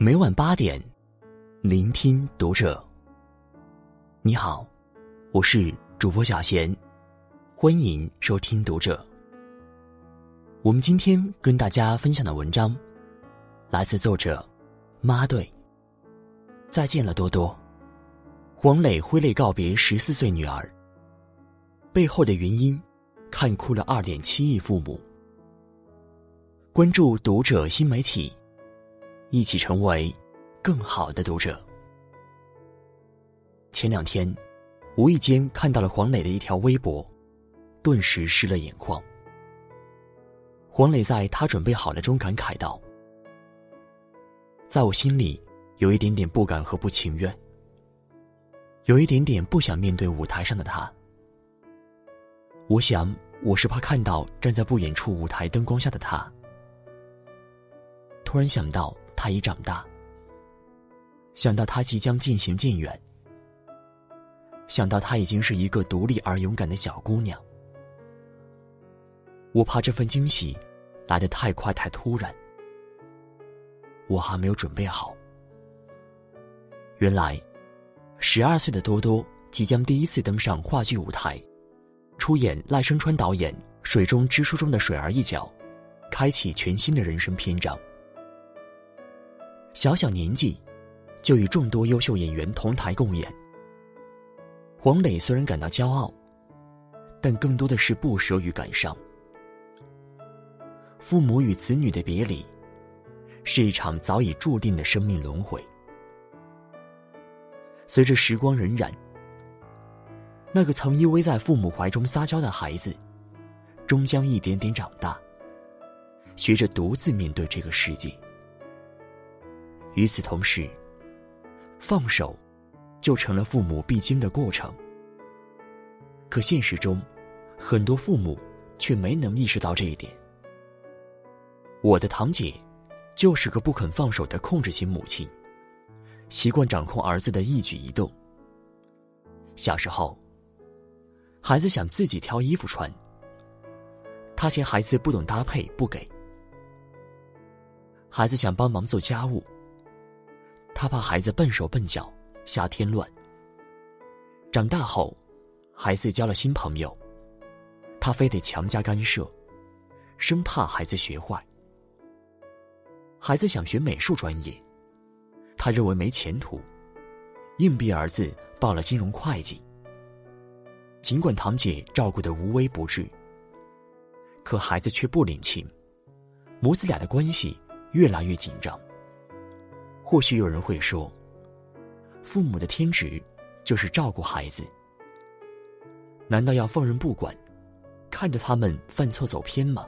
每晚八点，聆听读者。你好，我是主播小贤，欢迎收听读者。我们今天跟大家分享的文章，来自作者妈队。再见了，多多。黄磊挥泪告别十四岁女儿，背后的原因，看哭了二点七亿父母。关注读者新媒体。一起成为更好的读者。前两天，无意间看到了黄磊的一条微博，顿时湿了眼眶。黄磊在他准备好了中感慨道：“在我心里，有一点点不敢和不情愿，有一点点不想面对舞台上的他。我想，我是怕看到站在不远处舞台灯光下的他。突然想到。”他已长大，想到他即将渐行渐远，想到他已经是一个独立而勇敢的小姑娘，我怕这份惊喜来得太快太突然，我还没有准备好。原来，十二岁的多多即将第一次登上话剧舞台，出演赖声川导演《水中之书》中的水儿一角，开启全新的人生篇章。小小年纪，就与众多优秀演员同台共演。黄磊虽然感到骄傲，但更多的是不舍与感伤。父母与子女的别离，是一场早已注定的生命轮回。随着时光荏苒，那个曾依偎在父母怀中撒娇的孩子，终将一点点长大，学着独自面对这个世界。与此同时，放手就成了父母必经的过程。可现实中，很多父母却没能意识到这一点。我的堂姐就是个不肯放手的控制型母亲，习惯掌控儿子的一举一动。小时候，孩子想自己挑衣服穿，他嫌孩子不懂搭配，不给；孩子想帮忙做家务。他怕孩子笨手笨脚，瞎添乱。长大后，孩子交了新朋友，他非得强加干涉，生怕孩子学坏。孩子想学美术专业，他认为没前途，硬逼儿子报了金融会计。尽管堂姐照顾的无微不至，可孩子却不领情，母子俩的关系越来越紧张。或许有人会说，父母的天职就是照顾孩子，难道要放任不管，看着他们犯错走偏吗？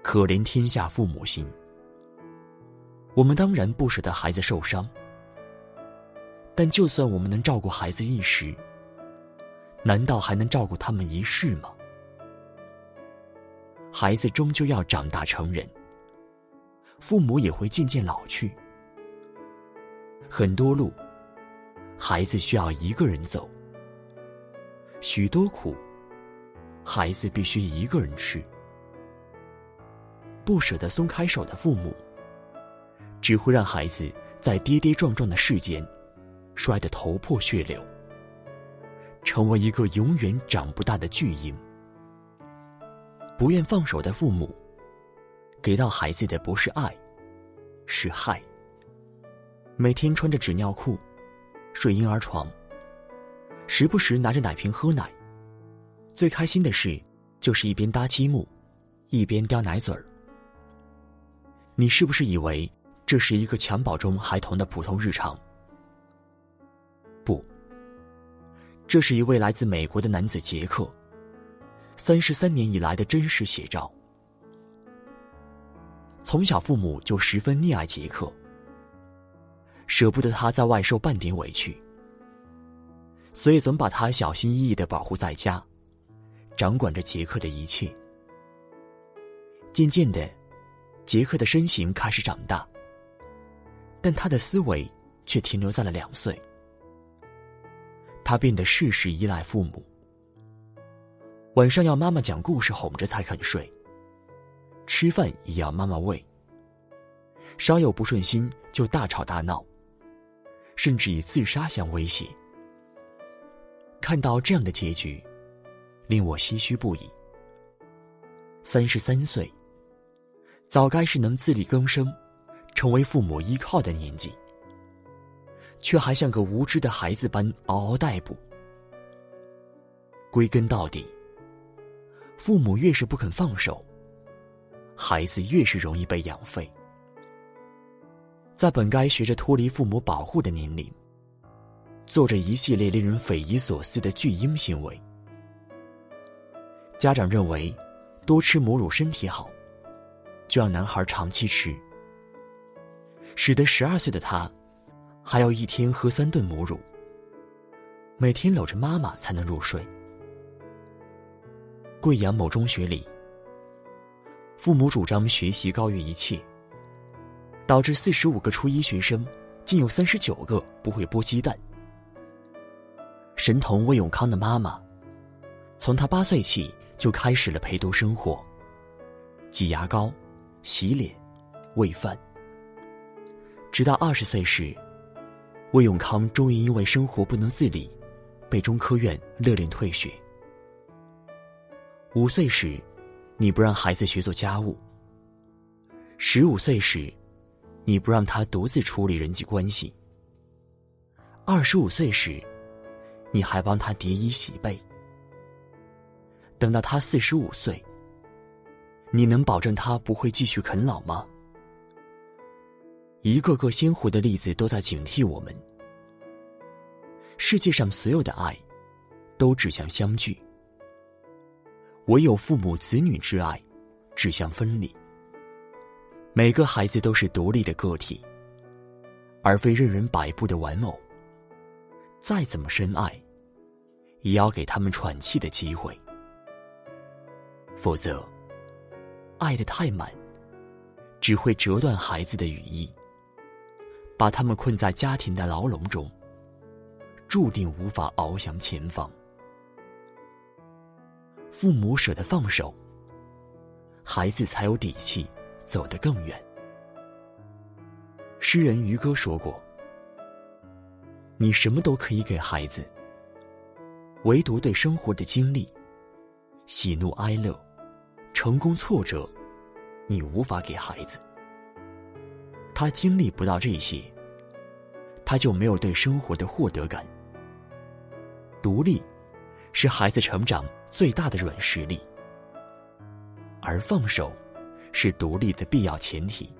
可怜天下父母心。我们当然不舍得孩子受伤，但就算我们能照顾孩子一时，难道还能照顾他们一世吗？孩子终究要长大成人。父母也会渐渐老去，很多路，孩子需要一个人走；许多苦，孩子必须一个人吃。不舍得松开手的父母，只会让孩子在跌跌撞撞的世间，摔得头破血流，成为一个永远长不大的巨婴。不愿放手的父母。给到孩子的不是爱，是害。每天穿着纸尿裤，睡婴儿床，时不时拿着奶瓶喝奶。最开心的事，就是一边搭积木，一边叼奶嘴儿。你是不是以为这是一个襁褓中孩童的普通日常？不，这是一位来自美国的男子杰克，三十三年以来的真实写照。从小，父母就十分溺爱杰克，舍不得他在外受半点委屈，所以总把他小心翼翼的保护在家，掌管着杰克的一切。渐渐的，杰克的身形开始长大，但他的思维却停留在了两岁。他变得事事依赖父母，晚上要妈妈讲故事哄着才肯睡。吃饭也要妈妈喂，稍有不顺心就大吵大闹，甚至以自杀相威胁。看到这样的结局，令我唏嘘不已。三十三岁，早该是能自力更生，成为父母依靠的年纪，却还像个无知的孩子般嗷嗷待哺。归根到底，父母越是不肯放手，孩子越是容易被养废。在本该学着脱离父母保护的年龄，做着一系列令人匪夷所思的巨婴行为。家长认为，多吃母乳身体好，就让男孩长期吃，使得十二岁的他，还要一天喝三顿母乳，每天搂着妈妈才能入睡。贵阳某中学里，父母主张学习高于一切，导致四十五个初一学生，竟有三十九个不会剥鸡蛋。神童魏永康的妈妈，从他八岁起就开始了陪读生活，挤牙膏、洗脸、喂饭，直到二十岁时，魏永康终于因为生活不能自理，被中科院勒令退学。五岁时，你不让孩子学做家务；十五岁时，你不让他独自处理人际关系；二十五岁时，你还帮他叠衣洗被。等到他四十五岁，你能保证他不会继续啃老吗？一个个鲜活的例子都在警惕我们：世界上所有的爱，都指向相聚。唯有父母子女之爱，指向分离。每个孩子都是独立的个体，而非任人摆布的玩偶。再怎么深爱，也要给他们喘气的机会。否则，爱的太满，只会折断孩子的羽翼，把他们困在家庭的牢笼中，注定无法翱翔前方。父母舍得放手，孩子才有底气走得更远。诗人渔歌说过：“你什么都可以给孩子，唯独对生活的经历、喜怒哀乐、成功挫折，你无法给孩子。他经历不到这些，他就没有对生活的获得感。独立，是孩子成长。”最大的软实力，而放手是独立的必要前提。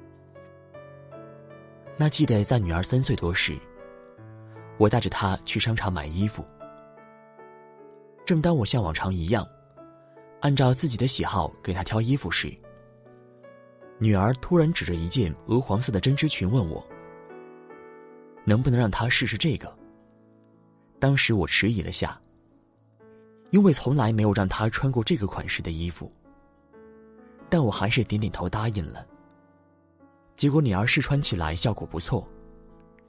那记得在女儿三岁多时，我带着她去商场买衣服。正当我像往常一样，按照自己的喜好给她挑衣服时，女儿突然指着一件鹅黄色的针织裙问我：“能不能让她试试这个？”当时我迟疑了下。因为从来没有让他穿过这个款式的衣服，但我还是点点头答应了。结果女儿试穿起来效果不错，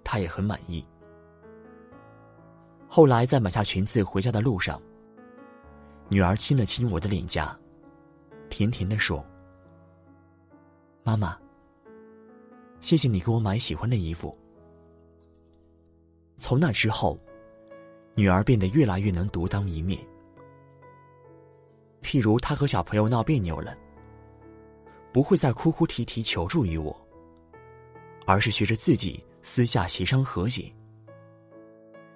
她也很满意。后来在买下裙子回家的路上，女儿亲了亲我的脸颊，甜甜的说：“妈妈，谢谢你给我买喜欢的衣服。”从那之后，女儿变得越来越能独当一面。譬如他和小朋友闹别扭了，不会再哭哭啼啼求助于我，而是学着自己私下协商和解。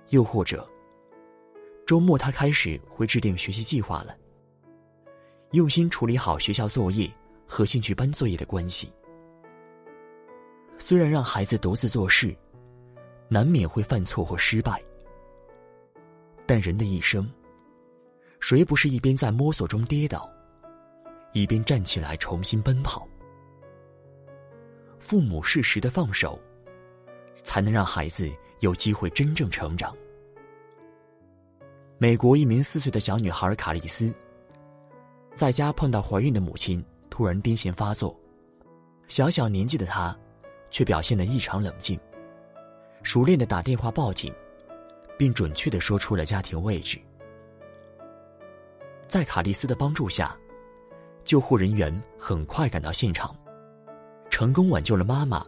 又或者，周末他开始会制定学习计划了，用心处理好学校作业和兴趣班作业的关系。虽然让孩子独自做事，难免会犯错或失败，但人的一生。谁不是一边在摸索中跌倒，一边站起来重新奔跑？父母适时的放手，才能让孩子有机会真正成长。美国一名四岁的小女孩卡丽丝，在家碰到怀孕的母亲突然癫痫发作，小小年纪的她，却表现得异常冷静，熟练的打电话报警，并准确的说出了家庭位置。在卡利斯的帮助下，救护人员很快赶到现场，成功挽救了妈妈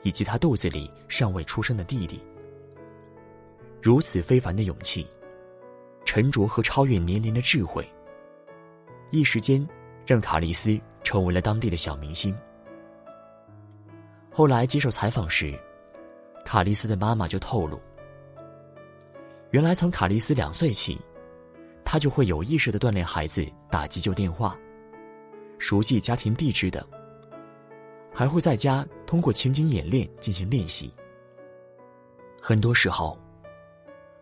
以及她肚子里尚未出生的弟弟。如此非凡的勇气、沉着和超越年龄的智慧，一时间让卡利斯成为了当地的小明星。后来接受采访时，卡利斯的妈妈就透露，原来从卡利斯两岁起，他就会有意识的锻炼孩子打急救电话、熟记家庭地址等，还会在家通过情景演练进行练习。很多时候，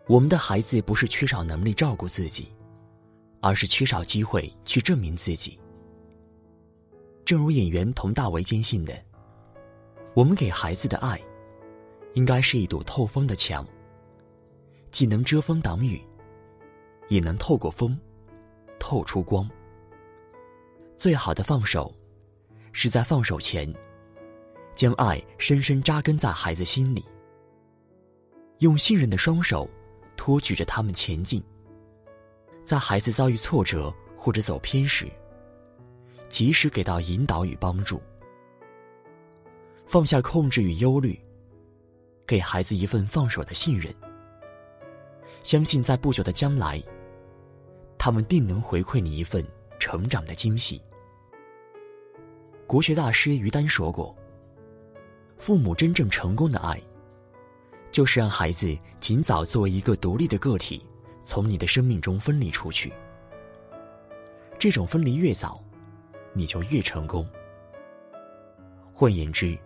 我们的孩子不是缺少能力照顾自己，而是缺少机会去证明自己。正如演员佟大为坚信的，我们给孩子的爱。应该是一堵透风的墙，既能遮风挡雨，也能透过风透出光。最好的放手，是在放手前，将爱深深扎根在孩子心里，用信任的双手托举着他们前进。在孩子遭遇挫折或者走偏时，及时给到引导与帮助，放下控制与忧虑。给孩子一份放手的信任，相信在不久的将来，他们定能回馈你一份成长的惊喜。国学大师于丹说过：“父母真正成功的爱，就是让孩子尽早作为一个独立的个体，从你的生命中分离出去。这种分离越早，你就越成功。换言之。”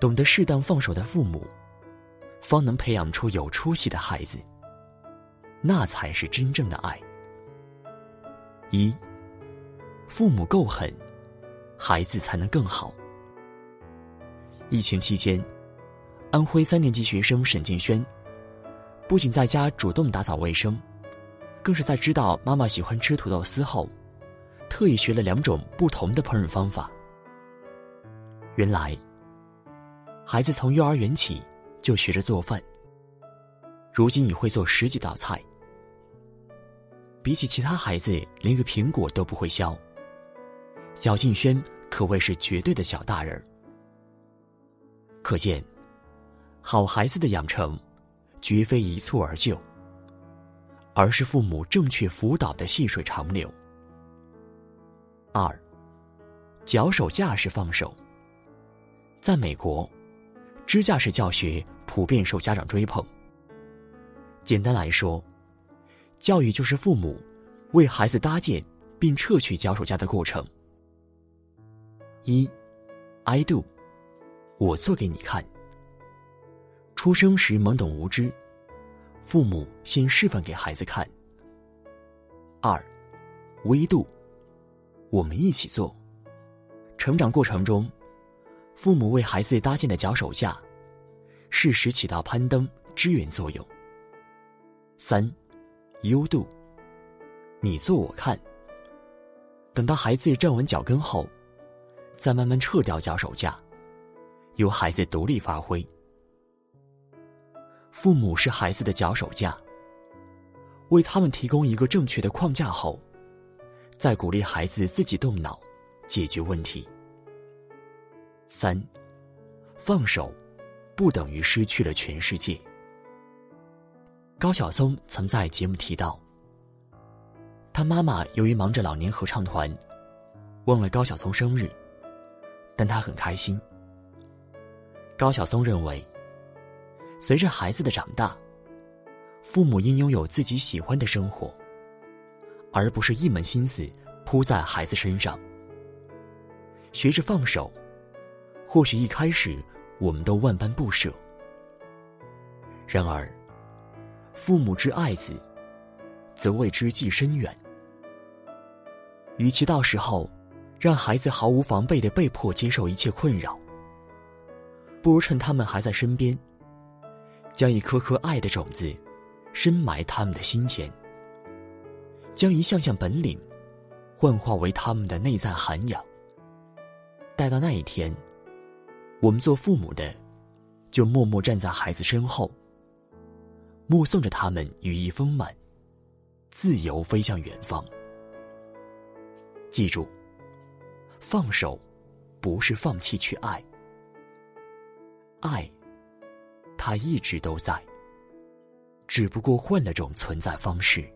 懂得适当放手的父母，方能培养出有出息的孩子。那才是真正的爱。一，父母够狠，孩子才能更好。疫情期间，安徽三年级学生沈静轩，不仅在家主动打扫卫生，更是在知道妈妈喜欢吃土豆丝后，特意学了两种不同的烹饪方法。原来。孩子从幼儿园起就学着做饭，如今已会做十几道菜。比起其他孩子，连个苹果都不会削，小静轩可谓是绝对的小大人。可见，好孩子的养成，绝非一蹴而就，而是父母正确辅导的细水长流。二，脚手架式放手，在美国。支架式教学普遍受家长追捧。简单来说，教育就是父母为孩子搭建并撤去脚手架的过程。一，I do，我做给你看。出生时懵懂无知，父母先示范给孩子看。二，We do，我们一起做。成长过程中。父母为孩子搭建的脚手架，适时起到攀登支援作用。三，You do，你做我看。等到孩子站稳脚跟后，再慢慢撤掉脚手架，由孩子独立发挥。父母是孩子的脚手架，为他们提供一个正确的框架后，再鼓励孩子自己动脑解决问题。三，放手，不等于失去了全世界。高晓松曾在节目提到，他妈妈由于忙着老年合唱团，忘了高晓松生日，但他很开心。高晓松认为，随着孩子的长大，父母应拥有自己喜欢的生活，而不是一门心思扑在孩子身上，学着放手。或许一开始我们都万般不舍，然而，父母之爱子，则为之计深远。与其到时候让孩子毫无防备的被迫接受一切困扰，不如趁他们还在身边，将一颗颗爱的种子深埋他们的心间，将一项项本领幻化为他们的内在涵养。待到那一天。我们做父母的，就默默站在孩子身后，目送着他们羽翼丰满，自由飞向远方。记住，放手，不是放弃去爱。爱，他一直都在，只不过换了种存在方式。